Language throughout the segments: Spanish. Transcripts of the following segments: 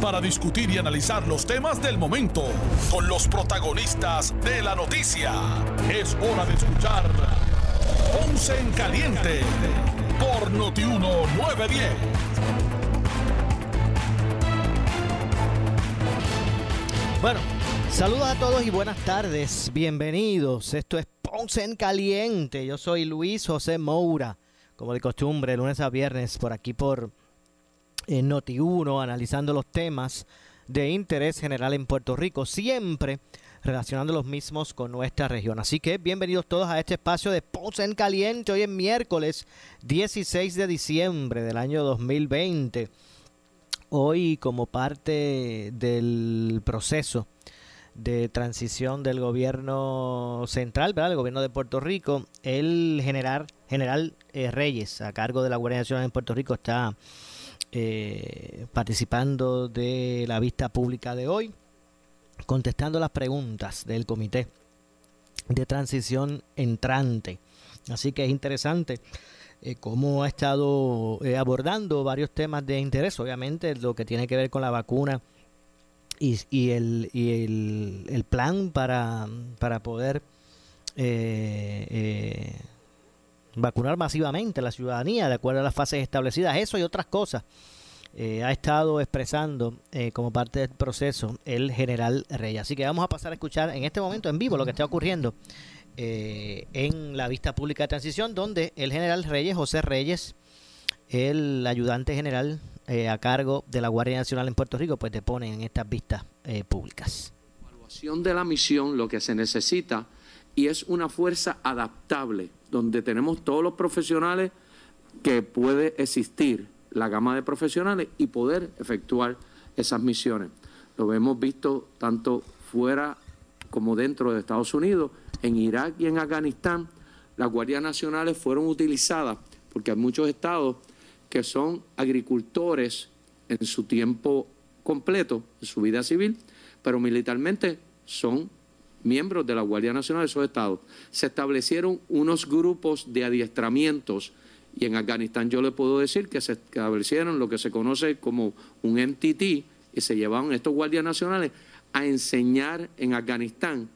para discutir y analizar los temas del momento con los protagonistas de la noticia. Es hora de escuchar Ponce en Caliente por Notiuno 910. Bueno, saludos a todos y buenas tardes. Bienvenidos. Esto es Ponce en Caliente. Yo soy Luis José Moura, como de costumbre, lunes a viernes por aquí por en Noti1 analizando los temas de interés general en Puerto Rico, siempre relacionando los mismos con nuestra región. Así que bienvenidos todos a este espacio de Ponce en Caliente. Hoy es miércoles 16 de diciembre del año 2020. Hoy como parte del proceso de transición del gobierno central, ¿verdad? El gobierno de Puerto Rico, el general, general eh, Reyes, a cargo de la Guardia Nacional en Puerto Rico, está eh, participando de la vista pública de hoy, contestando las preguntas del comité de transición entrante. Así que es interesante eh, cómo ha estado eh, abordando varios temas de interés, obviamente lo que tiene que ver con la vacuna y, y, el, y el, el, plan para, para poder eh, vacunar masivamente a la ciudadanía de acuerdo a las fases establecidas, eso y otras cosas. Eh, ha estado expresando eh, como parte del proceso el general Reyes. Así que vamos a pasar a escuchar en este momento en vivo lo que está ocurriendo eh, en la vista pública de transición, donde el general Reyes, José Reyes, el ayudante general a cargo de la Guardia Nacional en Puerto Rico, pues depone en estas vistas públicas. Evaluación de la misión, lo que se necesita, y es una fuerza adaptable donde tenemos todos los profesionales que puede existir, la gama de profesionales y poder efectuar esas misiones. Lo hemos visto tanto fuera como dentro de Estados Unidos, en Irak y en Afganistán, las guardias nacionales fueron utilizadas porque hay muchos estados que son agricultores en su tiempo completo, en su vida civil, pero militarmente son miembros de la Guardia Nacional de esos estados. Se establecieron unos grupos de adiestramientos y en Afganistán yo le puedo decir que se establecieron lo que se conoce como un MTT y se llevaban estos guardias nacionales a enseñar en Afganistán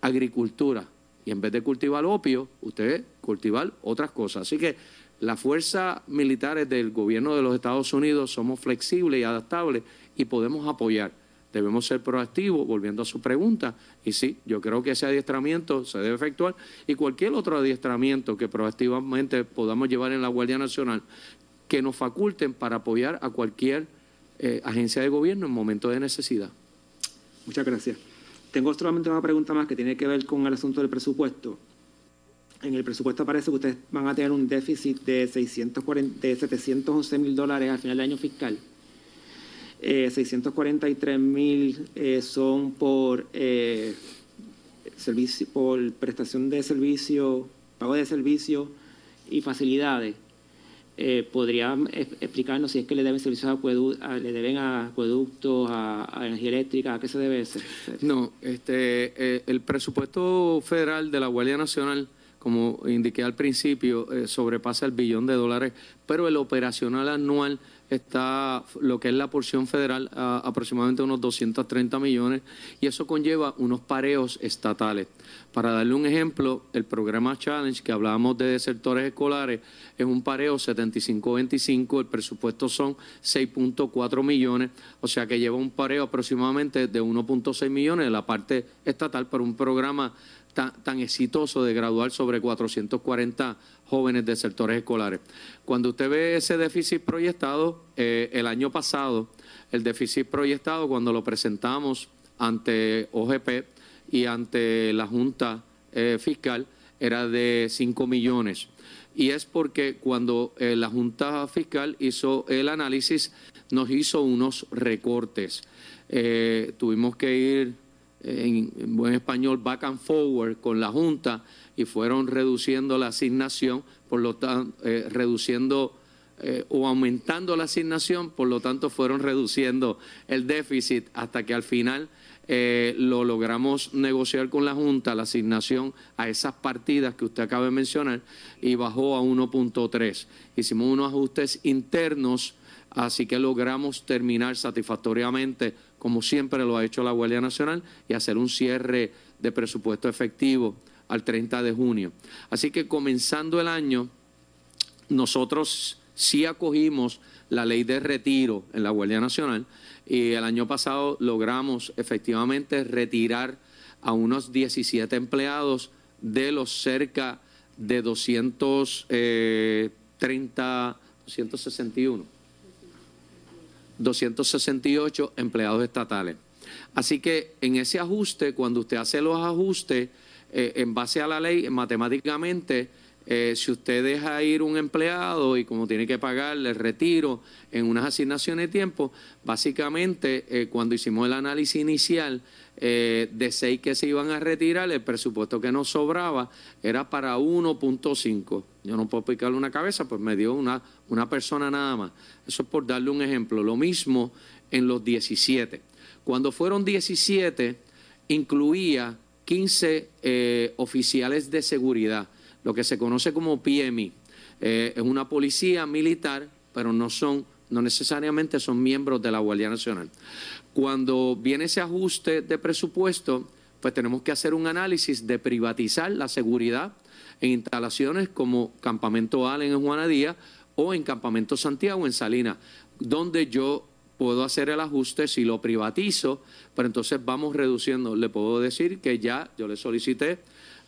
agricultura. Y en vez de cultivar opio, usted cultivar otras cosas. Así que las fuerzas militares del gobierno de los Estados Unidos somos flexibles y adaptables y podemos apoyar debemos ser proactivos, volviendo a su pregunta. Y sí, yo creo que ese adiestramiento se debe efectuar y cualquier otro adiestramiento que proactivamente podamos llevar en la Guardia Nacional, que nos faculten para apoyar a cualquier eh, agencia de gobierno en momentos de necesidad. Muchas gracias. Tengo solamente una pregunta más que tiene que ver con el asunto del presupuesto. En el presupuesto parece que ustedes van a tener un déficit de, 640, de 711 mil dólares al final del año fiscal. 643 eh, mil eh, son por, eh, por prestación de servicio, pago de servicio y facilidades. ¿Podría explicarnos si es que le deben servicios a, le deben a acueductos, a, energía eléctrica? ¿A qué se debe hacer? No, este, el presupuesto federal de la Guardia Nacional como indiqué al principio, sobrepasa el billón de dólares, pero el operacional anual está lo que es la porción federal aproximadamente unos 230 millones y eso conlleva unos pareos estatales. Para darle un ejemplo, el programa Challenge que hablábamos de sectores escolares es un pareo 75-25, el presupuesto son 6.4 millones, o sea que lleva un pareo aproximadamente de 1.6 millones de la parte estatal para un programa tan, exitoso de graduar sobre 440 jóvenes de sectores escolares. Cuando usted ve ese déficit proyectado, eh, el año pasado, el déficit proyectado, cuando lo presentamos ante OGP y ante la Junta eh, Fiscal, era de 5 millones. Y es porque cuando eh, la Junta Fiscal hizo el análisis, nos hizo unos recortes. tuvimos que ir en, buen español, back and forward con la Junta y fueron reduciendo la asignación, por lo tanto, eh, reduciendo eh, o aumentando la asignación, por lo tanto fueron reduciendo el déficit hasta que al final eh, lo logramos negociar con la Junta, la asignación a esas partidas que usted acaba de mencionar, y bajó a 1.3. Hicimos unos ajustes internos, así que logramos terminar satisfactoriamente, como siempre lo ha hecho la Guardia Nacional, y hacer un cierre de presupuesto efectivo al 30 de junio. Así que comenzando el año, nosotros sí acogimos la ley de retiro en la Guardia Nacional y el año pasado logramos efectivamente retirar a unos 17 empleados de los cerca de 230, 261, 268 empleados estatales. Así que en ese ajuste, cuando usted hace los ajustes, eh, en base a la ley, matemáticamente, eh, si usted deja ir un empleado y como tiene que pagarle el retiro en unas asignaciones de tiempo, básicamente eh, cuando hicimos el análisis inicial de seis que se iban a retirar, el presupuesto que nos sobraba era para 1.5. Yo no puedo picarle una cabeza, pues me dio una, una persona nada más. Eso es por darle un ejemplo. Lo mismo en los 17. Cuando fueron 17, incluía 15 oficiales de seguridad lo que se conoce como PMI. Eh, es una policía militar, pero no son, no necesariamente son miembros de la Guardia Nacional. Cuando viene ese ajuste de presupuesto, pues tenemos que hacer un análisis de privatizar la seguridad en instalaciones como Campamento Allen en Juanadía o en Campamento Santiago en Salinas, donde yo puedo hacer el ajuste si lo privatizo, pero entonces vamos reduciendo. Le puedo decir que ya yo le solicité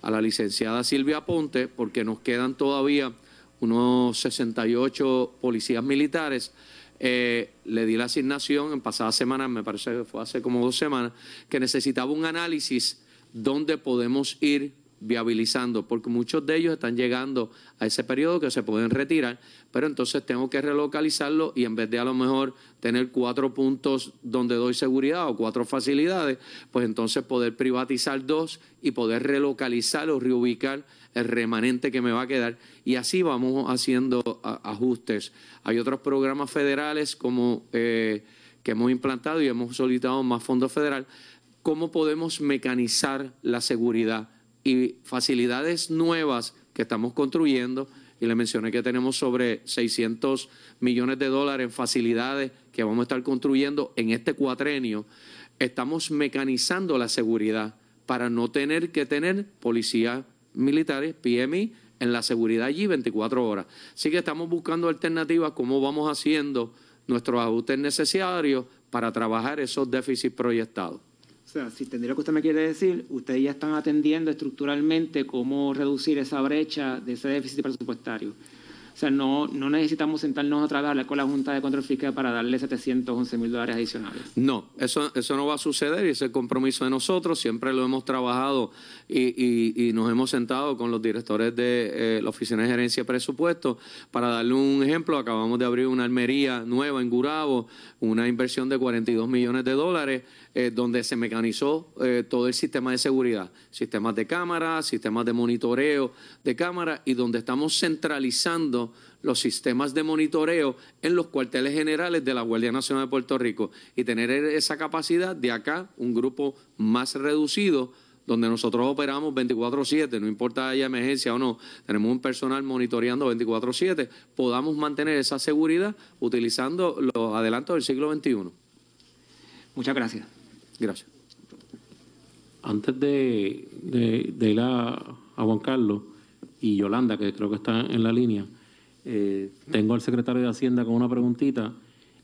a la licenciada Silvia Ponte, porque nos quedan todavía unos 68 policías militares. Eh, le di la asignación en pasadas semanas, me parece que fue hace como dos semanas, que necesitaba un análisis donde podemos ir viabilizando, porque muchos de ellos están llegando a ese periodo que se pueden retirar, pero entonces tengo que relocalizarlo y en vez de a lo mejor tener cuatro puntos donde doy seguridad o cuatro facilidades, pues entonces poder privatizar dos y poder relocalizar o reubicar el remanente que me va a quedar y así vamos haciendo ajustes. Hay otros programas federales como eh, que hemos implantado y hemos solicitado más fondos federales. ¿Cómo podemos mecanizar la seguridad? Y facilidades nuevas que estamos construyendo. Y le mencioné que tenemos sobre 600 millones de dólares en facilidades que vamos a estar construyendo en este cuatrenio. Estamos mecanizando la seguridad para no tener que tener policías militares, PMI, en la seguridad allí 24 horas. Así que estamos buscando alternativas, cómo vamos haciendo nuestros ajustes necesarios para trabajar esos déficits proyectados. O sea, si tendría lo que usted me quiere decir, ustedes ya están atendiendo estructuralmente cómo reducir esa brecha de ese déficit presupuestario. O sea, no, no necesitamos sentarnos otra vez a hablar con la Junta de Control Fiscal para darle 711 mil dólares adicionales. No, eso, eso no va a suceder y ese compromiso de nosotros. Siempre lo hemos trabajado y, y, nos hemos sentado con los directores de eh, la Oficina de Gerencia de Presupuesto. Para darle un ejemplo, acabamos de abrir una almería nueva en Gurabo, una inversión de 42 millones de dólares. Eh, donde se mecanizó eh, todo el sistema de seguridad, sistemas de cámara, sistemas de monitoreo de cámara y donde estamos centralizando los sistemas de monitoreo en los cuarteles generales de la Guardia Nacional de Puerto Rico y tener esa capacidad de acá, un grupo más reducido donde nosotros operamos 24/7, no importa haya emergencia o no, tenemos un personal monitoreando 24/7, podamos mantener esa seguridad utilizando los adelantos del siglo XXI. Muchas gracias. Gracias. Antes de, ir a, Juan Carlos y Yolanda, que creo que está en la línea, eh, tengo al secretario de Hacienda con una preguntita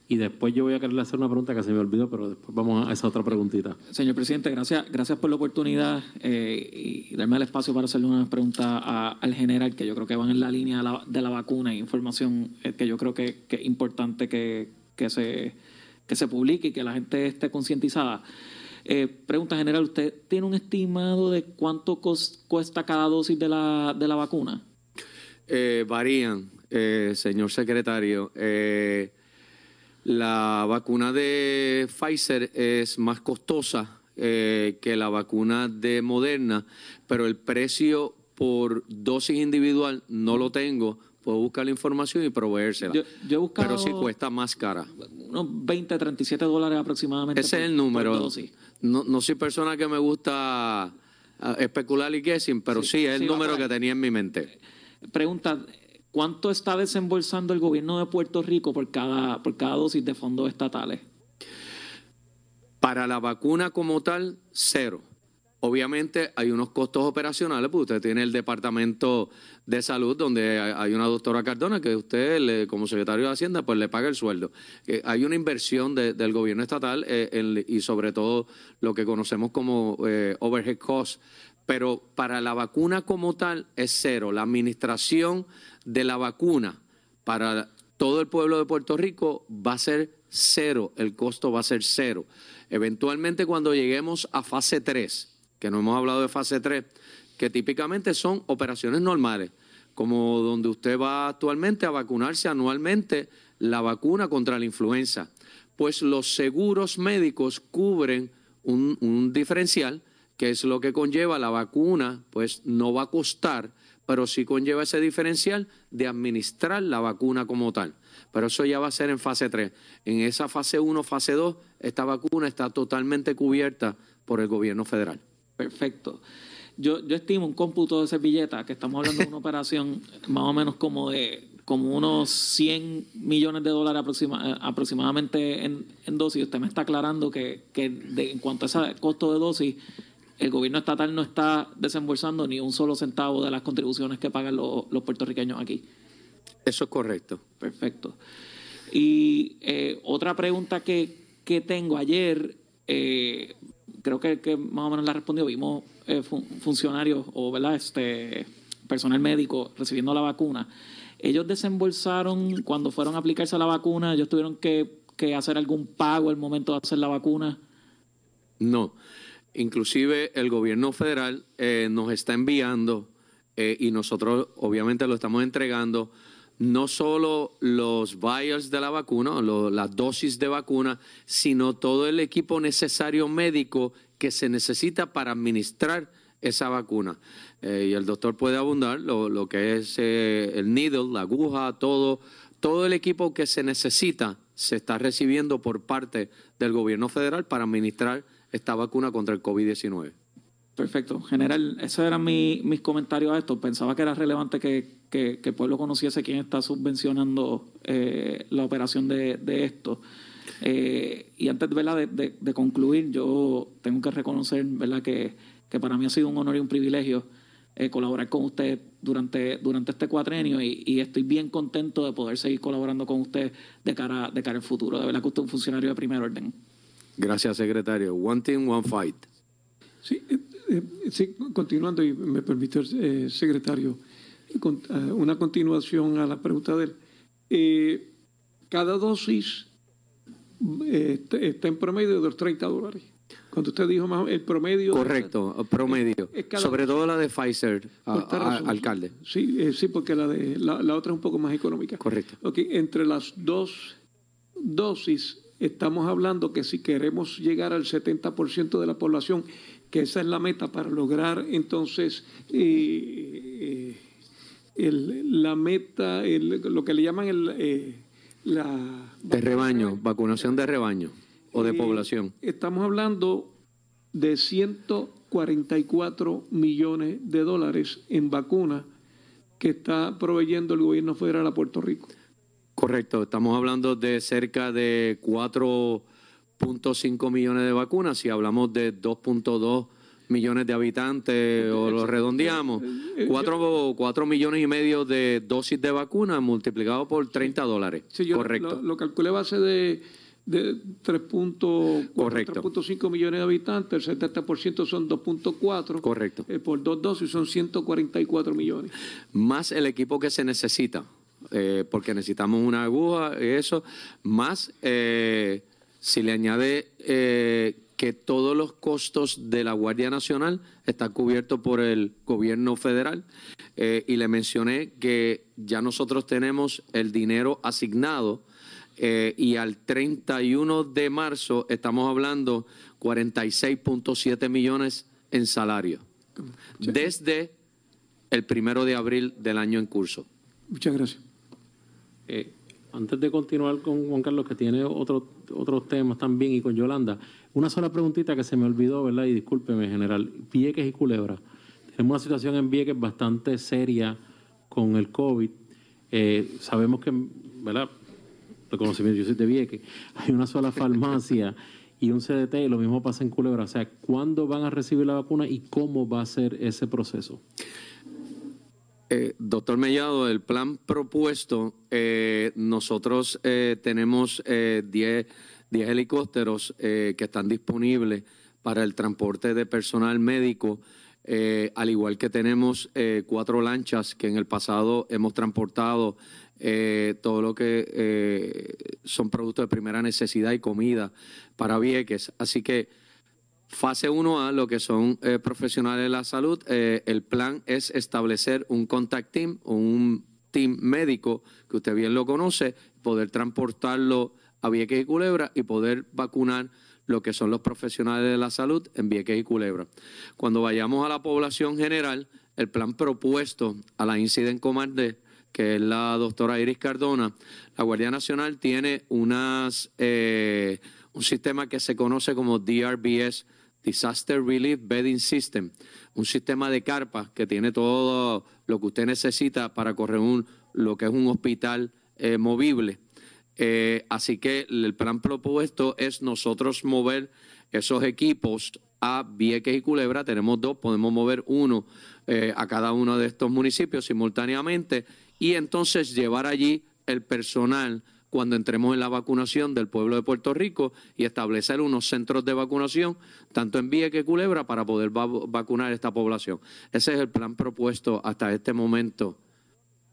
y después yo voy a quererle hacer una pregunta que se me olvidó, pero después vamos a esa otra preguntita. Señor presidente, gracias, gracias por la oportunidad eh, y darme el espacio para hacerle una pregunta al general, que yo creo que van en la línea de la, vacuna e información eh, que yo creo que, es importante que, que se que se publique y que la gente esté concientizada. Eh, pregunta general, ¿usted tiene un estimado de cuánto cuesta cada dosis de la, de la vacuna? Eh, varían, eh, señor secretario. la vacuna de Pfizer es más costosa eh, que la vacuna de Moderna, pero el precio por dosis individual no lo tengo. Puedo buscar la información y proveérsela. Yo, yo he buscado pero sí cuesta más cara. unos 20, 37 dólares aproximadamente. Ese por- es el número. dosis. No, no soy persona que me gusta ah, especular y guessing, pero sí, Sí, es el sí, número que tenía en mi mente. Pregunta, ¿cuánto está desembolsando el gobierno de Puerto Rico por cada, por cada dosis de fondos estatales? Para la vacuna como tal, cero. Obviamente hay unos costos operacionales, porque usted tiene el Departamento de Salud, donde hay una doctora Cardona que usted, como secretario de Hacienda, pues le paga el sueldo. Eh, hay una inversión de- del gobierno estatal eh, y sobre todo lo que conocemos como eh, overhead cost. Pero para la vacuna como tal es cero. La administración de la vacuna para todo el pueblo de Puerto Rico va a ser cero, el costo va a ser cero. Eventualmente cuando lleguemos a fase 3, que no hemos hablado de fase 3, que típicamente son operaciones normales, como donde usted va actualmente a vacunarse anualmente la vacuna contra la influenza, pues los seguros médicos cubren un, un diferencial, que es lo que conlleva la vacuna, pues no va a costar pero sí conlleva ese diferencial de administrar la vacuna como tal. Pero eso ya va a ser en fase 3. En esa fase 1, fase 2, esta vacuna está totalmente cubierta por el gobierno federal. Perfecto. Yo, yo estimo un cómputo de servilleta, que estamos hablando de una operación más o menos como de como unos 100 millones de dólares aproxima- eh, aproximadamente en, en dosis. Usted me está aclarando que, que de- en cuanto a ese costo de dosis, el gobierno estatal no está desembolsando ni un solo centavo de las contribuciones que pagan los, los puertorriqueños aquí. Eso es correcto. Perfecto. Y eh, otra pregunta que, que tengo ayer, eh, creo que, que más o menos la respondió, vimos eh, fun- funcionarios o ¿verdad? Este, personal médico recibiendo la vacuna. Ellos desembolsaron cuando fueron a aplicarse la vacuna, ellos tuvieron que, que hacer algún pago al momento de hacer la vacuna. No. Inclusive el gobierno federal eh, nos está enviando eh, y nosotros obviamente lo estamos entregando no solo los vials de la vacuna, lo- las dosis de vacuna, sino todo el equipo necesario médico que se necesita para administrar esa vacuna. Eh, y el doctor puede abundar lo, lo que es el needle, la aguja, todo, todo el equipo que se necesita se está recibiendo por parte del gobierno federal para administrar esta vacuna contra el COVID-19. Perfecto. General, esos eran mi- mis comentarios a esto. Pensaba que era relevante que, que- que el pueblo conociese quién está subvencionando eh, la operación de, de esto. Eh, y antes de- de concluir, yo tengo que reconocer ¿verdad? Que, que para mí ha sido un honor y un privilegio eh, colaborar con usted durante, durante este cuatrenio y, y estoy bien contento de poder seguir colaborando con usted de cara, de cara al futuro. De verdad que usted es un funcionario de primer orden. Gracias, secretario. One team, one fight. Sí, eh, eh, sí, continuando, y me permite eh, secretario, con- eh, una continuación a la pregunta de él. Eh, cada dosis está- en promedio de los 30 dólares. Cuando usted dijo más, el promedio... Correcto, promedio. es Sobre todo la de Pfizer, a- a- alcalde. Sí, eh, sí, porque la, de, la, la otra es un poco más económica. Correcto. Ok, entre las dos dosis, estamos hablando que si queremos llegar al 70% de la población, que esa es la meta para lograr entonces eh, eh, el- la meta, el- lo que le llaman el, eh, la... De rebaño, vacunación de rebaño o de población. Estamos hablando de 144 millones de dólares en vacunas que está proveyendo el gobierno federal a Puerto Rico. Correcto, estamos hablando de cerca de 4.5 millones de vacunas. Si hablamos de 2.2 millones de habitantes o lo redondeamos, 4, 4 millones y medio de dosis de vacuna multiplicado por 30 dólares. Sí, yo Correcto. Lo, lo calculé base de, de 3.4, Correcto. 3.5 millones de habitantes, el 70% son 2.4. Correcto. Eh, por dos dosis son 144 millones. más el equipo que se necesita, eh, porque necesitamos una aguja, eso, más eh, si le añade eh, que todos los costos de la Guardia Nacional están cubiertos por el gobierno federal, eh, y le mencioné que ya nosotros tenemos el dinero asignado. eh, y al 31 de marzo estamos hablando 46.7 millones en salario desde el primero de abril del año en curso. Muchas gracias. Eh, antes de continuar con Juan Carlos, que tiene otro, otros temas también, y con Yolanda, una sola preguntita que se me olvidó, ¿verdad? Y discúlpeme, general. Vieques y Culebra. Tenemos una situación en Vieques bastante seria con el COVID. Eh, sabemos que, ¿verdad? Reconocimiento, yo soy de Vieques. Hay una sola farmacia y un CDT, y lo mismo pasa en Culebra. O sea, ¿cuándo van a recibir la vacuna y cómo va a ser ese proceso? Eh, doctor Mellado, el plan propuesto, eh, nosotros eh, tenemos 10 helicópteros que están disponibles para el transporte de personal médico, al igual que tenemos cuatro lanchas que en el pasado hemos transportado todo lo que son productos de primera necesidad y comida para Vieques. Así que Fase 1A, lo que son eh, profesionales de la salud, eh, el plan es establecer un contact team un team médico, que usted bien lo conoce, poder transportarlo a Vieques y Culebra y poder vacunar lo que son los profesionales de la salud en Vieques y Culebra. Cuando vayamos a la población general, el plan propuesto a la Incident Command, que es la doctora Iris Cardona, la Guardia Nacional tiene unas, eh, un sistema que se conoce como DRBS, Disaster Relief Bedding System, un sistema de carpas que tiene todo lo que usted necesita para correr un, lo que es un hospital eh, movible. Eh, así que el plan propuesto es nosotros mover esos equipos a Vieques y Culebra. Tenemos dos, podemos mover uno eh, a cada uno de estos municipios simultáneamente y entonces llevar allí el personal cuando entremos en la vacunación del pueblo de Puerto Rico y establecer unos centros de vacunación, tanto en Vía que Culebra, para poder vacunar a esta población. Ese es el plan propuesto hasta este momento,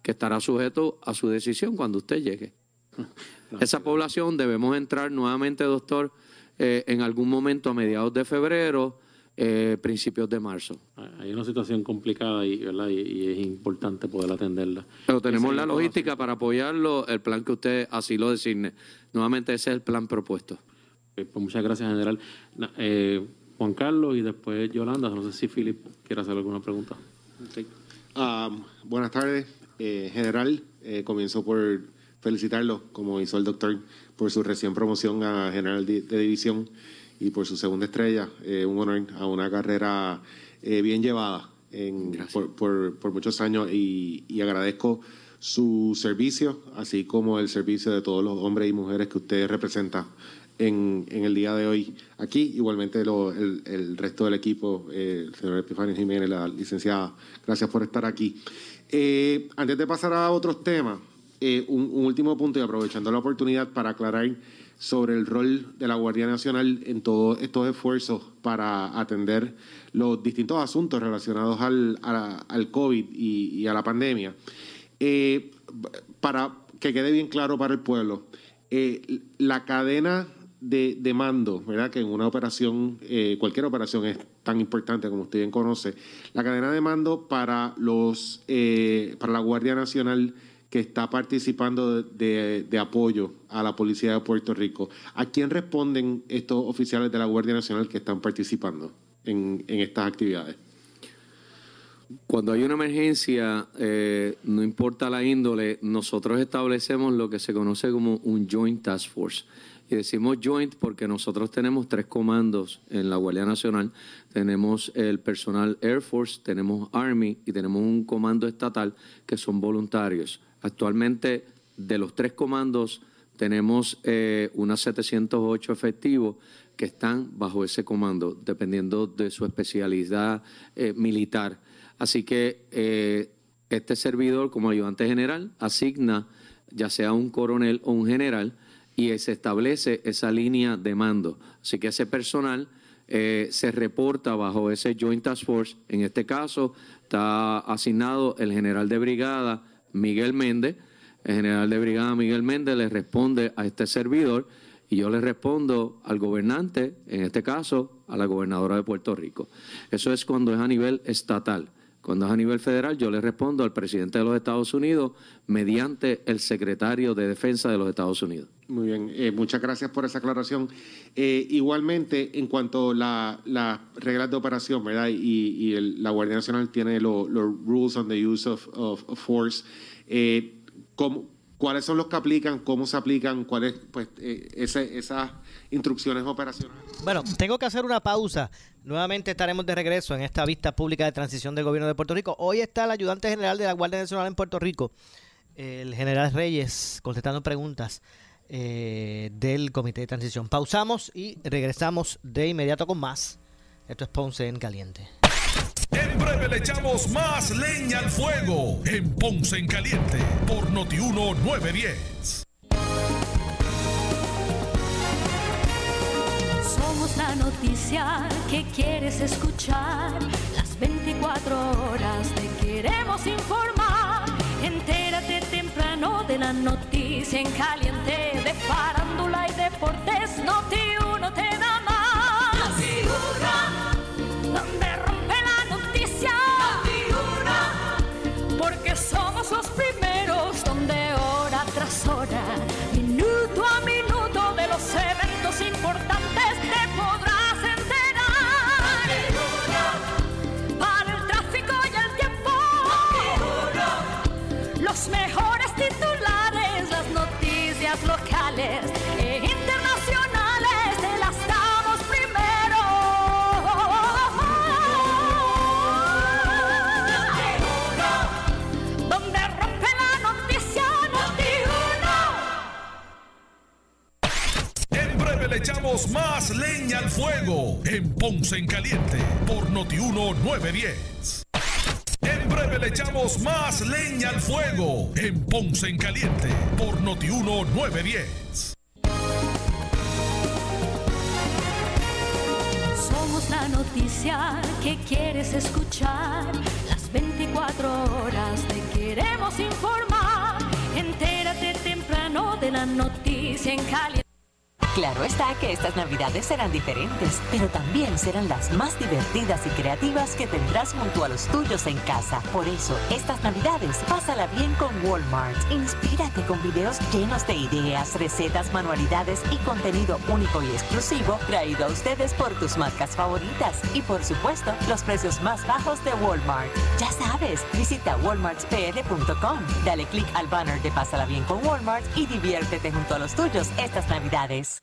que estará sujeto a su decisión cuando usted llegue. Esa población debemos entrar nuevamente, doctor, eh, en algún momento a mediados de febrero eh, principios de marzo. Hay una situación complicada y, y, es importante poder atenderla. Pero tenemos la logística para apoyarlo, el plan que usted así lo designe. Nuevamente ese es el plan propuesto. pues muchas gracias, general. Eh, Juan Carlos y después Yolanda. No sé si Philip quiere hacer alguna pregunta. Ah, buenas tardes, eh, general. comienzo por felicitarlo, como hizo el doctor, por su recién promoción a general de división y por su segunda estrella, eh, un honor a una carrera eh, bien llevada por, muchos años y, agradezco su servicio, así como el servicio de todos los hombres y mujeres que usted representa en, el día de hoy aquí. Igualmente el, resto del equipo, eh, el señor Epifanio Jiménez, la licenciada, gracias por estar aquí. antes de pasar a otros temas, un último punto y aprovechando la oportunidad para aclarar sobre el rol de la Guardia Nacional en todos estos esfuerzos para atender los distintos asuntos relacionados al, al COVID y, a la pandemia. Eh, para que quede bien claro para el pueblo, eh, la cadena de, mando, ¿verdad? que en una operación, eh, cualquier operación es tan importante como usted bien conoce, la cadena de mando para, los, para la Guardia Nacional que está participando de, apoyo a la Policía de Puerto Rico. ¿A quién responden estos oficiales de la Guardia Nacional que están participando en, estas actividades? Cuando hay una emergencia, eh, no importa la índole, nosotros establecemos lo que se conoce como un Joint Task Force. Y decimos joint porque nosotros tenemos tres comandos en la Guardia Nacional. Tenemos el personal Air Force, tenemos Army y tenemos un comando estatal que son voluntarios. Actualmente, de los tres comandos, tenemos eh, unas 708 efectivos que están bajo ese comando, dependiendo de su especialidad eh, militar. Así que eh, este servidor, como ayudante general, asigna ya sea un coronel o un general y se establece esa línea de mando. Así que ese personal se reporta bajo ese Joint Task Force. En este caso está asignado el general de brigada Miguel Méndez, el general de brigada Miguel Méndez le responde a este servidor y yo le respondo al gobernante, en este caso a la gobernadora de Puerto Rico. Eso es cuando es a nivel estatal. Cuando es a nivel federal, yo le respondo al presidente de los Estados Unidos mediante el secretario de Defensa de los Estados Unidos. Muy bien, eh, muchas gracias por esa aclaración. Eh, igualmente, en cuanto a las reglas de operación, ¿verdad? Y, la Guardia Nacional tiene los rules on the use of, force. Eh, ¿Cuáles son los que aplican? ¿Cómo se aplican? ¿Cuáles, pues, esas instrucciones operacionales? Bueno, tengo que hacer una pausa. Nuevamente estaremos de regreso en esta vista pública de transición del gobierno de Puerto Rico. Hoy está el ayudante general de la Guardia Nacional en Puerto Rico, el general Reyes, contestando preguntas. Eh, del Comité de Transición. Pausamos y regresamos de inmediato con más. Esto es Ponce en Caliente. En breve le echamos más leña al fuego en Ponce en Caliente por Notiuno 910. Somos la noticia que quieres escuchar. Las 24 horas te queremos informar. Entérate temprano de la noticia en caliente de farándula y deportes. Fuego en Ponce en Caliente por Notiuno 910. En breve le echamos más leña al fuego en Ponce en Caliente por Notiuno 910. Somos la noticia que quieres escuchar. Las 24 horas te queremos informar. Entérate temprano de la noticia en caliente. Claro está que estas navidades serán diferentes, pero también serán las más divertidas y creativas que tendrás junto a los tuyos en casa. Por eso, estas navidades, pásala bien con Walmart. Inspírate con videos llenos de ideas, recetas, manualidades y contenido único y exclusivo traído a ustedes por tus marcas favoritas. Y por supuesto, los precios más bajos de Walmart. Ya sabes, visita walmartpr.com, dale clic al banner de Pásala bien con Walmart y diviértete junto a los tuyos estas navidades.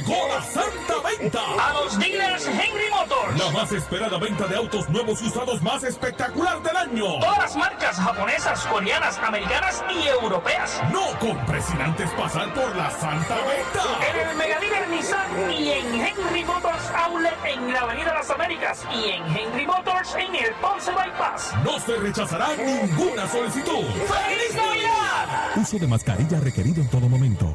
Llegó la santa venta. A los dealers Henry Motors. La más esperada venta de autos nuevos y usados más espectacular del año. Todas las marcas japonesas, coreanas, americanas y europeas. No compres sin antes pasar por la santa venta. En el Mega Dealer Nissan y en Henry Motors Outlet en la Avenida Las Américas y en Henry Motors en el Ponce Bypass. No se rechazará ninguna solicitud. ¡Feliz Navidad! Uso de mascarilla requerido en todo momento.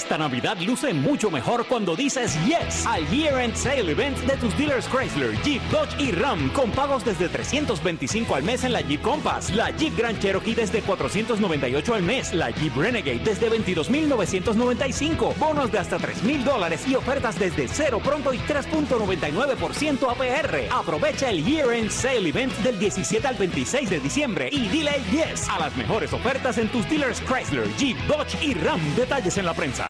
Esta Navidad luce mucho mejor cuando dices yes al Year End Sale Event de tus dealers Chrysler, Jeep, Dodge y Ram con pagos desde 325 al mes en la Jeep Compass, la Jeep Grand Cherokee desde 498 al mes, la Jeep Renegade desde 22.995, bonos de hasta 3.000 dólares y ofertas desde cero pronto y 3.99% APR. Aprovecha el Year End Sale Event del 17 al 26 de diciembre y dile yes a las mejores ofertas en tus dealers Chrysler, Jeep, Dodge y Ram. Detalles en la prensa.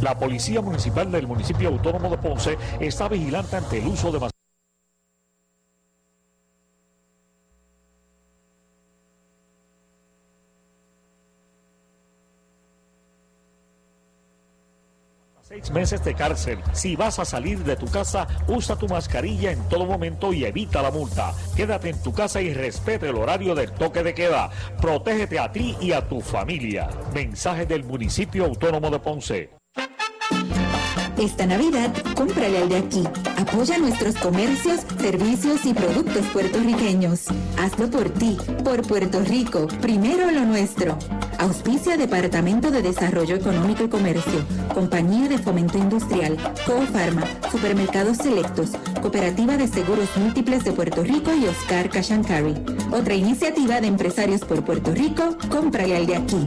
La Policía Municipal del Municipio Autónomo de Ponce está vigilante ante el uso de mas- Seis meses de cárcel. Si vas a salir de tu casa, usa tu mascarilla en todo momento y evita la multa. Quédate en tu casa y respete el horario del toque de queda. Protégete a ti y a tu familia. Mensaje del municipio autónomo de Ponce. Esta Navidad, cómprale al de aquí. Apoya nuestros comercios, servicios y productos puertorriqueños. Hazlo por ti, por Puerto Rico, primero lo nuestro. Auspicia Departamento de Desarrollo Económico y Comercio, Compañía de Fomento Industrial, Cofarma, Supermercados Selectos, Cooperativa de Seguros Múltiples de Puerto Rico y Oscar Cashancari. Otra iniciativa de empresarios por Puerto Rico, cómprale al de aquí.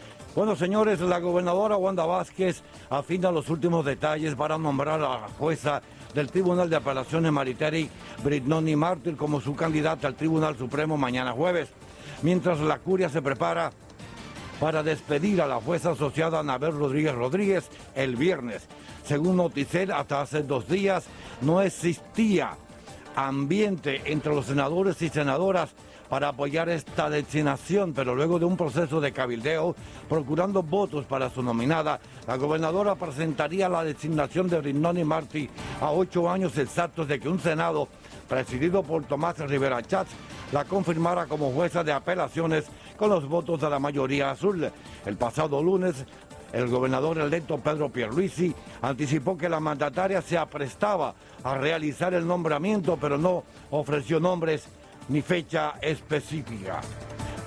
Bueno, señores, la gobernadora Wanda Vázquez afina los últimos detalles para nombrar a la jueza del Tribunal de Apelaciones Mariteri, Britnoni Martyr, como su candidata al Tribunal Supremo mañana jueves. Mientras la curia se prepara para despedir a la jueza asociada Anabel Rodríguez Rodríguez el viernes. Según Noticel, hasta hace dos días no existía ambiente entre los senadores y senadoras para apoyar esta designación, pero luego de un proceso de cabildeo, procurando votos para su nominada, la gobernadora presentaría la designación de Brignoni Martí a ocho años exactos de que un Senado, presidido por Tomás Rivera Chats, la confirmara como jueza de apelaciones con los votos de la mayoría azul. El pasado lunes, el gobernador electo Pedro Pierluisi anticipó que la mandataria se aprestaba a realizar el nombramiento, pero no ofreció nombres ni fecha específica.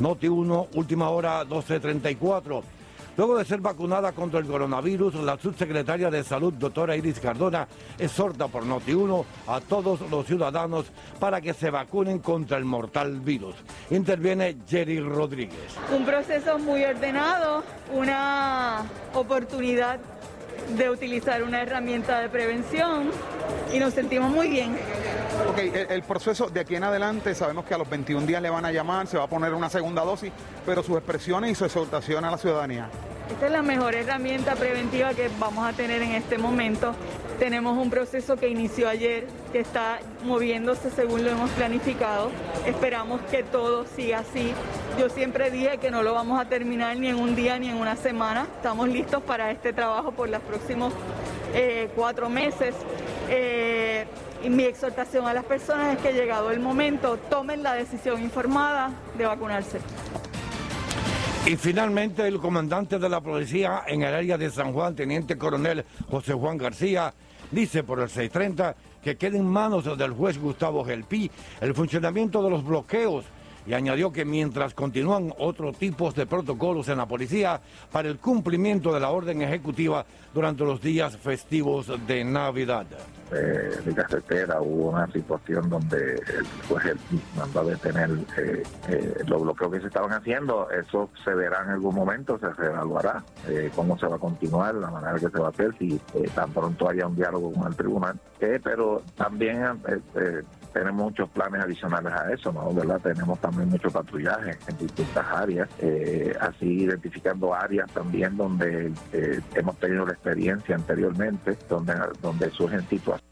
Noti 1, última hora 12.34. Luego de ser vacunada contra el coronavirus, la subsecretaria de Salud, doctora Iris Cardona, exhorta por Noti 1 a todos los ciudadanos para que se vacunen contra el mortal virus. Interviene Jerry Rodríguez. Un proceso muy ordenado, una oportunidad de utilizar una herramienta de prevención y nos sentimos muy bien. Ok, el, el proceso de aquí en adelante, sabemos que a los 21 días le van a llamar, se va a poner una segunda dosis, pero sus expresiones y su exhortación a la ciudadanía. Esta es la mejor herramienta preventiva que vamos a tener en este momento. Tenemos un proceso que inició ayer, que está moviéndose según lo hemos planificado. Esperamos que todo siga así. Yo siempre dije que no lo vamos a terminar ni en un día ni en una semana. Estamos listos para este trabajo por los próximos eh, cuatro meses. Eh, y mi exhortación a las personas es que llegado el momento tomen la decisión informada de vacunarse. Y finalmente el comandante de la policía en el área de San Juan, teniente coronel José Juan García, dice por el 630 que quede en manos del juez Gustavo Gelpi el funcionamiento de los bloqueos y añadió que mientras continúan otros tipos de protocolos en la policía para el cumplimiento de la orden ejecutiva durante los días festivos de Navidad eh, de carretera hubo una situación donde el juez mandó a detener eh, eh, los bloqueos que se estaban haciendo. Eso se verá en algún momento, se evaluará eh, cómo se va a continuar, la manera que se va a hacer, si tan pronto haya un diálogo con el tribunal. pero también tenemos muchos planes adicionales a eso, ¿no? ¿verdad? Tenemos también mucho patrullaje en distintas áreas, así identificando áreas también donde hemos tenido la experiencia anteriormente, donde, donde surgen situaciones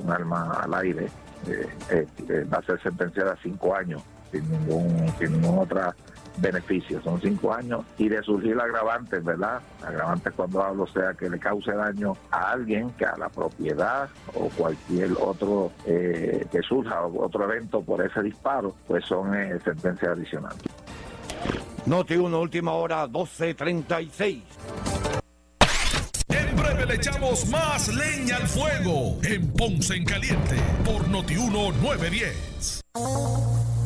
un arma al aire, eh, eh, eh, va a ser sentenciada a cinco años sin ningún, sin ningún otro beneficio. Son cinco años y de surgir agravantes, ¿verdad? Agravantes cuando hablo, sea que le cause daño a alguien, que a la propiedad o cualquier otro que surja, otro evento por ese disparo, pues son sentencias adicionales. Noti una última hora, 12.36 le echamos más leña al fuego en Ponce en Caliente por Notiuno 910.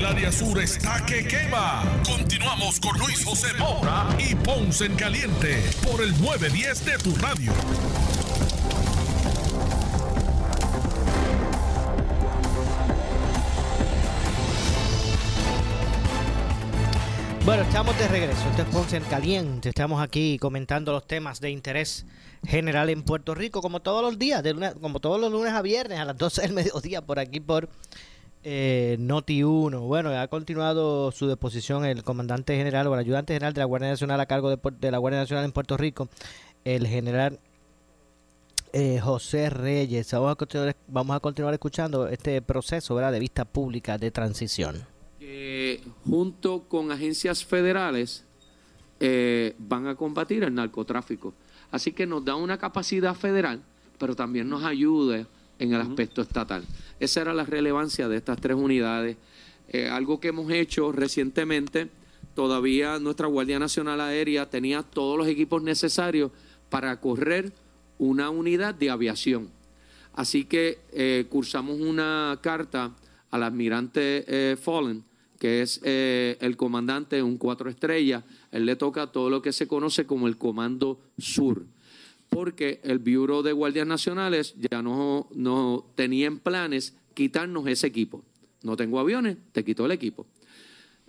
El área sur está que quema. Continuamos con Luis José Moura y Ponce en Caliente por el 910 de tu radio. Bueno, estamos de regreso. Esto es Ponce en Caliente. Estamos aquí comentando los temas de interés general en Puerto Rico, como todos los días, como todos los lunes a viernes a las 12 del mediodía, por aquí por eh, Noti 1. Bueno, ha continuado su deposición el comandante general o el ayudante general de la Guardia Nacional a cargo de, la Guardia Nacional en Puerto Rico, el general eh, José Reyes. Vamos a, continuar, vamos a continuar escuchando este proceso de vista pública de transición. junto con agencias federales eh, van a combatir el narcotráfico. Así que nos da una capacidad federal, pero también nos ayuda en el aspecto estatal. Esa era la relevancia de estas tres unidades. Eh, algo que hemos hecho recientemente, todavía nuestra Guardia Nacional Aérea tenía todos los equipos necesarios para correr una unidad de aviación. Así que eh, cursamos una carta al almirante eh, Fallen, que es eh, el comandante de un cuatro estrellas. Él le toca todo lo que se conoce como el Comando Sur, porque el Bureau de Guardias Nacionales ya no, no tenía en planes quitarnos ese equipo. No tengo aviones, te quito el equipo.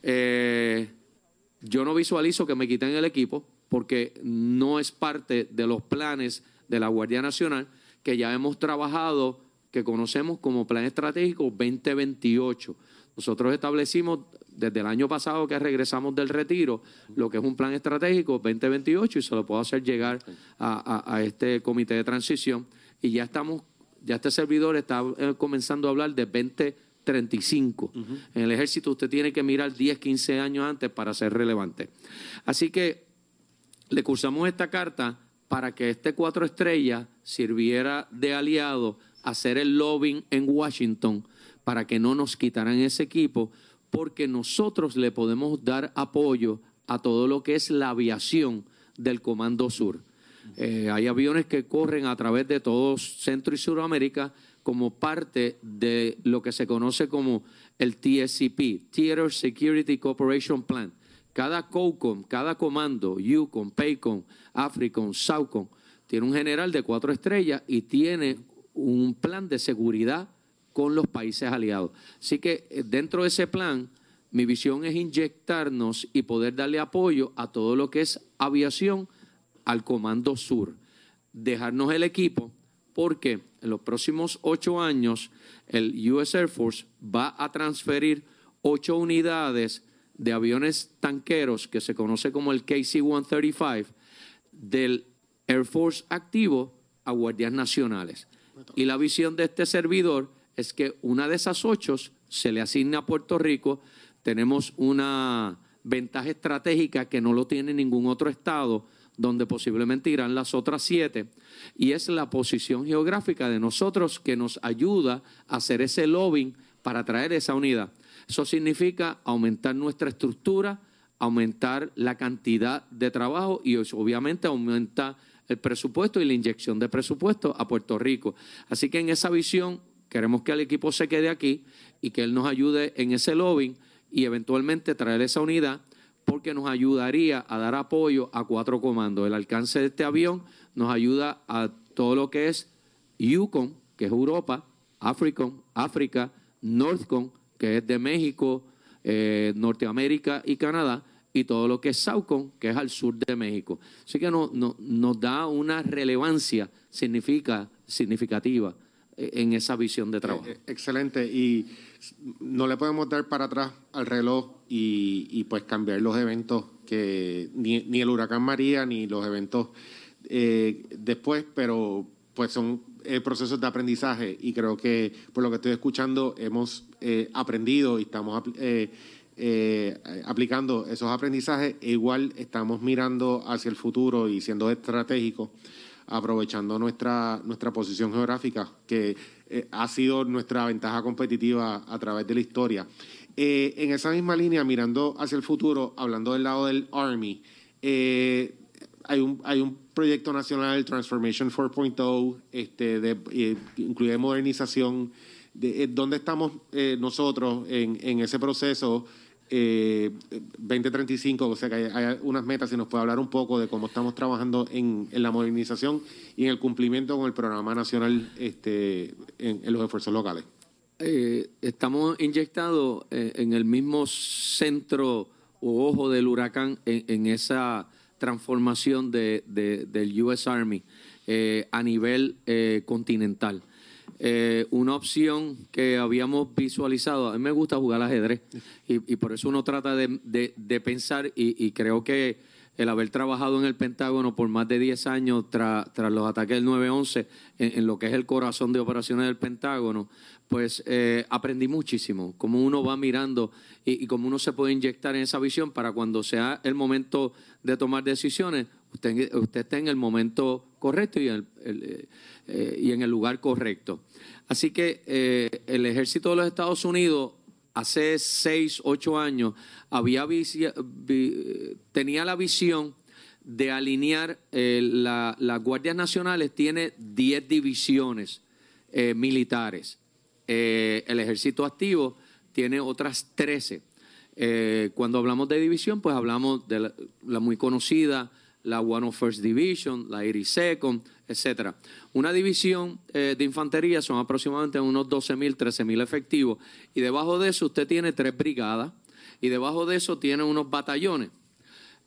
Eh, yo no visualizo que me quiten el equipo porque no es parte de los planes de la Guardia Nacional que ya hemos trabajado, que conocemos como Plan Estratégico 2028. Nosotros establecimos desde el año pasado que regresamos del retiro lo que es un plan estratégico 2028 y se lo puedo hacer llegar a, a- a este comité de transición y ya estamos, ya este servidor está eh, comenzando a hablar de 2035. En el ejército usted tiene que mirar 10, 15 años antes para ser relevante. Así que le cursamos esta carta para que este cuatro estrellas sirviera de aliado a hacer el lobbying en Washington para que no nos quitaran ese equipo, porque nosotros le podemos dar apoyo a todo lo que es la aviación del Comando Sur. Eh, hay aviones que corren a través de todo Centro y Suramérica como parte de lo que se conoce como el TSCP, Theater Security Cooperation Plan. Cada COCOM, cada comando, UCOM, PACOM, AFRICOM, SAUCOM, tiene un general de cuatro estrellas y tiene un plan de seguridad con los países aliados. Así que eh, dentro de ese plan, mi visión es inyectarnos y poder darle apoyo a todo lo que es aviación al Comando Sur. Dejarnos el equipo porque en los próximos ocho años el US Air Force va a transferir ocho unidades de aviones tanqueros que se conoce como el KC-135 del Air Force activo a guardias nacionales. Y la visión de este servidor es que una de esas ocho se le asigna a Puerto Rico. Tenemos una ventaja estratégica que no lo tiene ningún otro estado, donde posiblemente irán las otras siete, y es la posición geográfica de nosotros que nos ayuda a hacer ese lobbying para traer esa unidad. Eso significa aumentar nuestra estructura, aumentar la cantidad de trabajo y obviamente aumenta el presupuesto y la inyección de presupuesto a Puerto Rico. Así que en esa visión queremos que el equipo se quede aquí y que él nos ayude en ese lobbying y eventualmente traer esa unidad porque nos ayudaría a dar apoyo a cuatro comandos. El alcance de este avión nos ayuda a todo lo que es Yukon, que es Europa, Africom, África, Northcom, que es de México, eh, Norteamérica y Canadá, y todo lo que es Saucon, que es al sur de México. Así que no- no- nos da una relevancia significa, significativa en esa visión de trabajo. Eh, Excelente. Y no le podemos dar para atrás al reloj y, y, pues cambiar los eventos que ni, ni el huracán María ni los eventos eh, después, pero pues son eh, procesos de aprendizaje y creo que por lo que estoy escuchando hemos eh, aprendido y estamos apl- eh, eh, aplicando esos aprendizajes e igual estamos mirando hacia el futuro y siendo estratégicos aprovechando nuestra, nuestra posición geográfica, que eh, ha sido nuestra ventaja competitiva a través de la historia. Eh, en esa misma línea, mirando hacia el futuro, hablando del lado del Army, eh, hay, un, hay un proyecto nacional, Transformation 4.0, este, de, incluye modernización de, ¿Dónde estamos nosotros en, en ese proceso? Eh, 2035, o sea que hay, unas metas, y nos puede hablar un poco de cómo estamos trabajando en, en la modernización y en el cumplimiento con el programa nacional este, en, los esfuerzos locales. Eh, estamos inyectados eh, en el mismo centro o ojo del huracán en, esa transformación de, de- del US Army eh, a nivel eh, continental. Eh, una opción que habíamos visualizado, a mí me gusta jugar ajedrez y, y por eso uno trata de, de- pensar y, y creo que el haber trabajado en el Pentágono por más de 10 años tra- tras los ataques del 9-11 en, en lo que es el corazón de operaciones del Pentágono, pues eh, aprendí muchísimo, cómo uno va mirando y, y cómo uno se puede inyectar en esa visión para cuando sea el momento de tomar decisiones, usted, usted esté en el momento correcto y, el- el, eh, eh, y en el lugar correcto. Así que eh, el ejército de los Estados Unidos hace seis, ocho años tenía la visión de alinear eh, la- las guardias nacionales tiene 10 divisiones eh, militares. El ejército activo tiene otras 13. Eh, cuando hablamos de división, pues hablamos de la, la muy conocida, la 101st Division, la 82nd, etcétera. Una división eh, de infantería son aproximadamente unos 12.000, 13.000 efectivos y debajo de eso usted tiene tres brigadas y debajo de eso tiene unos batallones.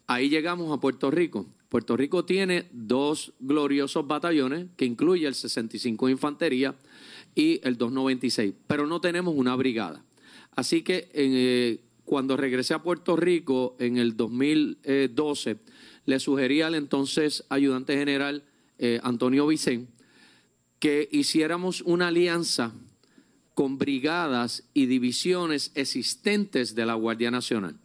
Ahí llegamos a Puerto Rico. Puerto Rico tiene dos gloriosos batallones que incluye el 65 de Infantería y el 296, pero no tenemos una brigada. Así que eh, cuando regresé a Puerto Rico en el 2012, le sugerí al entonces ayudante general eh, Antonio Vicén que hiciéramos una alianza con brigadas y divisiones existentes de la Guardia Nacional.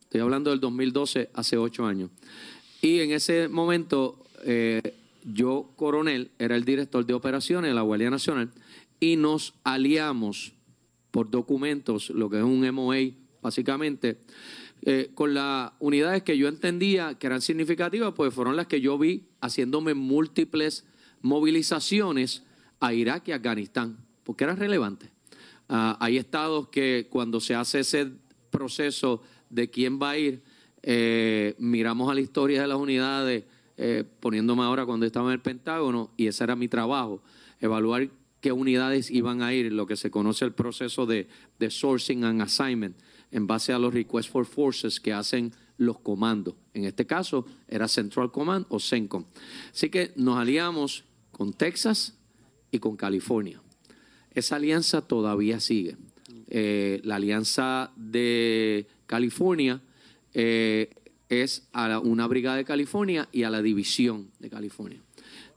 Estoy hablando del 2012, hace ocho años. Y en ese momento, eh, yo, coronel, era el director de operaciones de la Guardia Nacional y nos aliamos por documentos, lo que es un MOA, básicamente, eh, con las unidades que yo entendía que eran significativas, pues fueron las que yo vi haciéndome múltiples movilizaciones a Irak y Afganistán, porque eran relevantes. Ah, hay estados que cuando se hace ese proceso de quién va a ir, eh, miramos a la historia de las unidades, eh, poniéndome ahora cuando estaba en el Pentágono, y ese era mi trabajo, evaluar qué unidades iban a ir, lo que se conoce el proceso de, de sourcing and assignment, en base a los requests for forces que hacen los comandos. En este caso era Central Command o CENTCOM. Así que nos aliamos con Texas y con California. Esa alianza todavía sigue. Eh, la alianza de California eh, es a una brigada de California y a la división de California.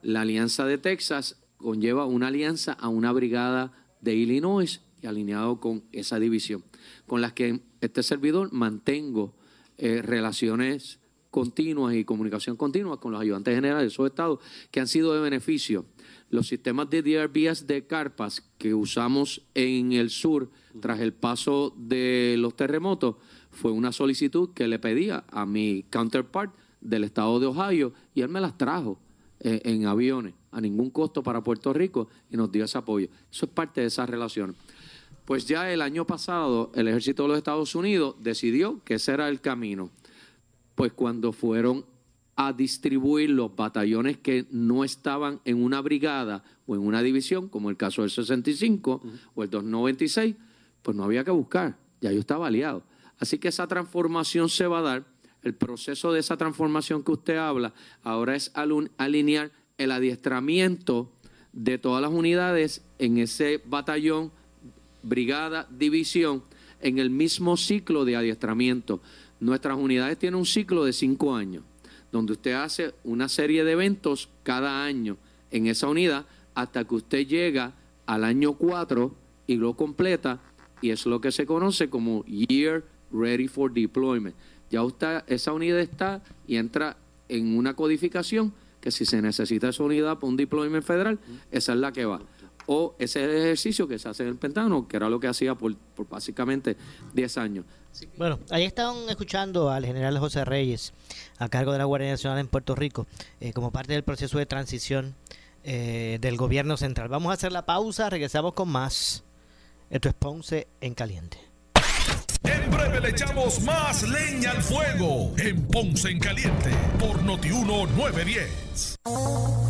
La alianza de Texas conlleva una alianza a una brigada de Illinois y alineado con esa división, con las que este servidor mantengo eh, relaciones continuas y comunicación continua con los ayudantes generales de esos estados que han sido de beneficio. Los sistemas de DRBS de carpas que usamos en el sur tras el paso de los terremotos fue una solicitud que le pedía a mi counterpart del estado de Ohio y él me las trajo eh, en aviones a ningún costo para Puerto Rico y nos dio ese apoyo. Eso es parte de esa relación. Pues ya el año pasado el ejército de los Estados Unidos decidió que ese era el camino. Pues cuando fueron a distribuir los batallones que no estaban en una brigada o en una división, como el caso del 65 o el 296, pues no había que buscar, ya yo estaba aliado. Así que esa transformación se va a dar. El proceso de esa transformación que usted habla ahora es alinear el adiestramiento de todas las unidades en ese batallón, brigada, división, en el mismo ciclo de adiestramiento. Nuestras unidades tienen un ciclo de cinco años, donde usted hace una serie de eventos cada año en esa unidad hasta que usted llega al año cuatro y lo completa, y es lo que se conoce como Year Ready for Deployment. Ya usted, esa unidad está y entra en una codificación que si se necesita esa unidad para un deployment federal, esa es la que va. O ese ejercicio que se hace en el Pentágono, que era lo que hacía por, por básicamente 10 años. Bueno, ahí están escuchando al general José Reyes a cargo de la Guardia Nacional en Puerto Rico eh, como parte del proceso de transición eh, del gobierno central. Vamos a hacer la pausa, regresamos con más Esto es Ponce en Caliente. En breve le echamos más leña al fuego en Ponce en Caliente por Notiuno 910.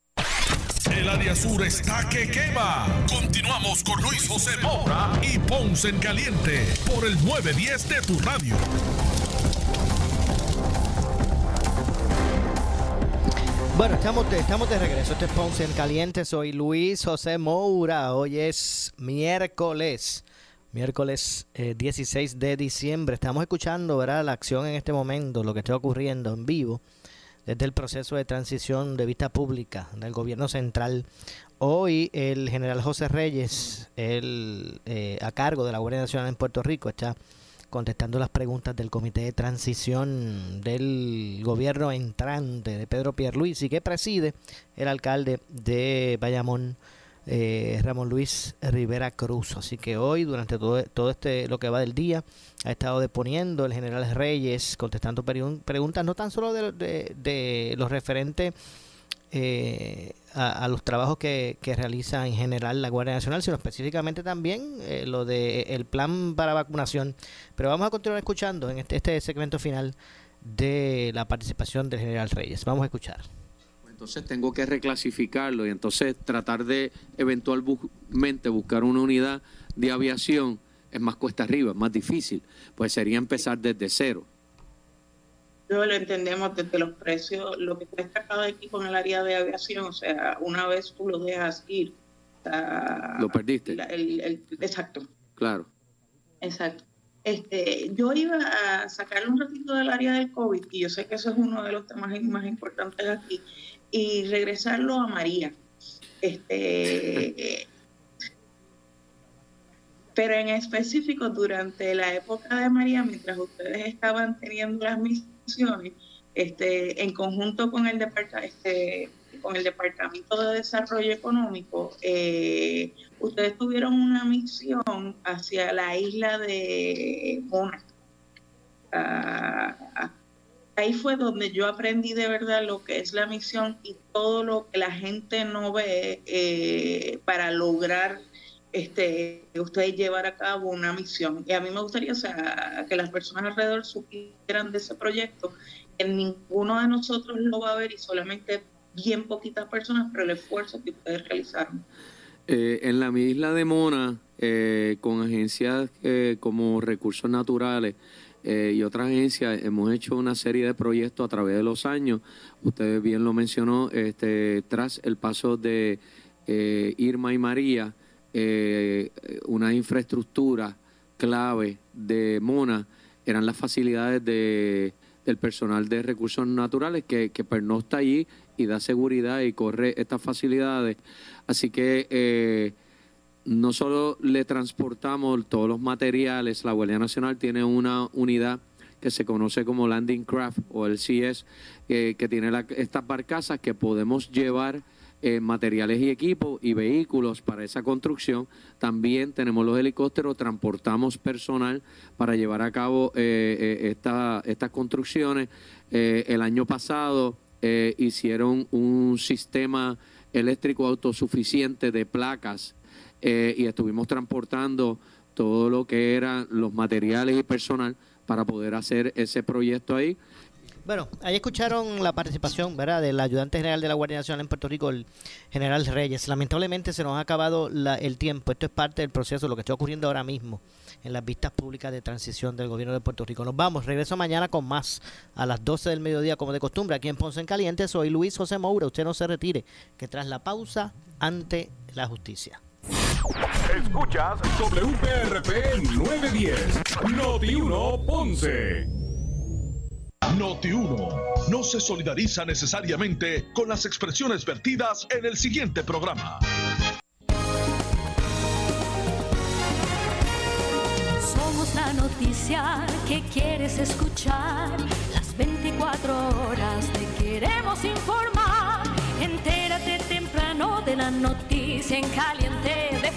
El área sur está que quema. Continuamos con Luis José Moura y Ponce en Caliente por el 910 de tu radio. Bueno, estamos de, estamos de regreso. Este es Ponce en Caliente. Soy Luis José Moura. Hoy es miércoles. Miércoles 16 de diciembre. Estamos escuchando ¿verdad? la acción en este momento, lo que está ocurriendo en vivo desde el proceso de transición de vista pública del gobierno central. Hoy el general José Reyes, el, eh, a cargo de la Guardia Nacional en Puerto Rico, está contestando las preguntas del comité de transición del gobierno entrante de Pedro Pierluisi, que preside el alcalde de Bayamón, eh, Ramón Luis Rivera Cruz. Así que hoy, durante todo, todo este lo que va del día, ha estado deponiendo el general Reyes, contestando preguntas no tan solo de, de, los referentes eh, a, los trabajos que, que, realiza en general la Guardia Nacional, sino específicamente también eh, lo de el plan para vacunación. Pero vamos a continuar escuchando en este, este segmento final de la participación del general Reyes. Vamos a escuchar entonces tengo que reclasificarlo y entonces tratar de eventualmente buscar una unidad de aviación es más cuesta arriba, es más difícil, pues sería empezar desde cero. Yo lo entendemos desde los precios, lo que está destacado aquí con el área de aviación, o sea, una vez tú lo dejas ir. lo perdiste. exacto. Claro. Exacto. Este, yo iba a sacarle un ratito del área del COVID, y yo sé que eso es uno de los temas más importantes aquí, y regresarlo a María. Este, pero en específico, durante la época de María, mientras ustedes estaban teniendo las misiones, este, en conjunto con el, departamento, este, con el Departamento de Desarrollo Económico, eh, ustedes tuvieron una misión hacia la isla de Mona. Ah, ahí fue donde yo aprendí de verdad lo que es la misión y todo lo que la gente no ve eh, para lograr este, ustedes llevar a cabo una misión. Y a mí me gustaría que las personas alrededor supieran de ese proyecto, que ninguno de nosotros lo va a ver y solamente bien poquitas personas, pero el esfuerzo que ustedes realizaron. Eh, en la isla de Mona, eh, con agencias eh, como Recursos Naturales y otras agencias, hemos hecho una serie de proyectos a través de los años. Usted bien lo mencionó, este, tras el paso de Irma y María, una infraestructura clave de Mona eran las facilidades de, del personal de recursos naturales que, que está allí y da seguridad y corre estas facilidades. Así que eh, no solo le transportamos todos los materiales, la Guardia Nacional tiene una unidad que se conoce como Landing Craft o el CS, eh, que tiene estas barcazas que podemos llevar eh, materiales y equipos y vehículos para esa construcción. También tenemos los helicópteros, transportamos personal para llevar a cabo estas construcciones. el año pasado eh, hicieron un sistema eléctrico autosuficiente de placas eh, y estuvimos transportando todo lo que eran los materiales y personal para poder hacer ese proyecto ahí. Bueno, ahí escucharon la participación, ¿verdad?, del ayudante general de la Guardia Nacional en Puerto Rico, el general Reyes. Lamentablemente se nos ha acabado el tiempo. Esto es parte del proceso, lo que está ocurriendo ahora mismo en las vistas públicas de transición del gobierno de Puerto Rico. Nos vamos, regreso mañana con más a las 12 del mediodía como de costumbre aquí en Ponce en Caliente. Soy Luis José Moura, usted no se retire, que tras la pausa ante la justicia. Escuchas WPRP 910, Noti 1 Ponce. Noti 1 no se solidariza necesariamente con las expresiones vertidas en el siguiente programa. la noticia que quieres escuchar. Las 24 horas te queremos informar. Entérate de la noticia en caliente de.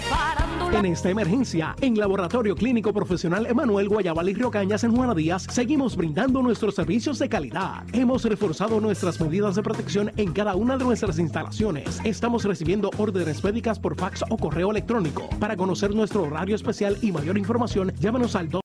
En esta emergencia, en Laboratorio Clínico Profesional Emanuel Guayabal y Río Cañas en Juana Díaz, seguimos brindando nuestros servicios de calidad. Hemos reforzado nuestras medidas de protección en cada una de nuestras instalaciones. Estamos recibiendo órdenes médicas por fax o correo electrónico. Para conocer nuestro horario especial y mayor información, llámanos al 2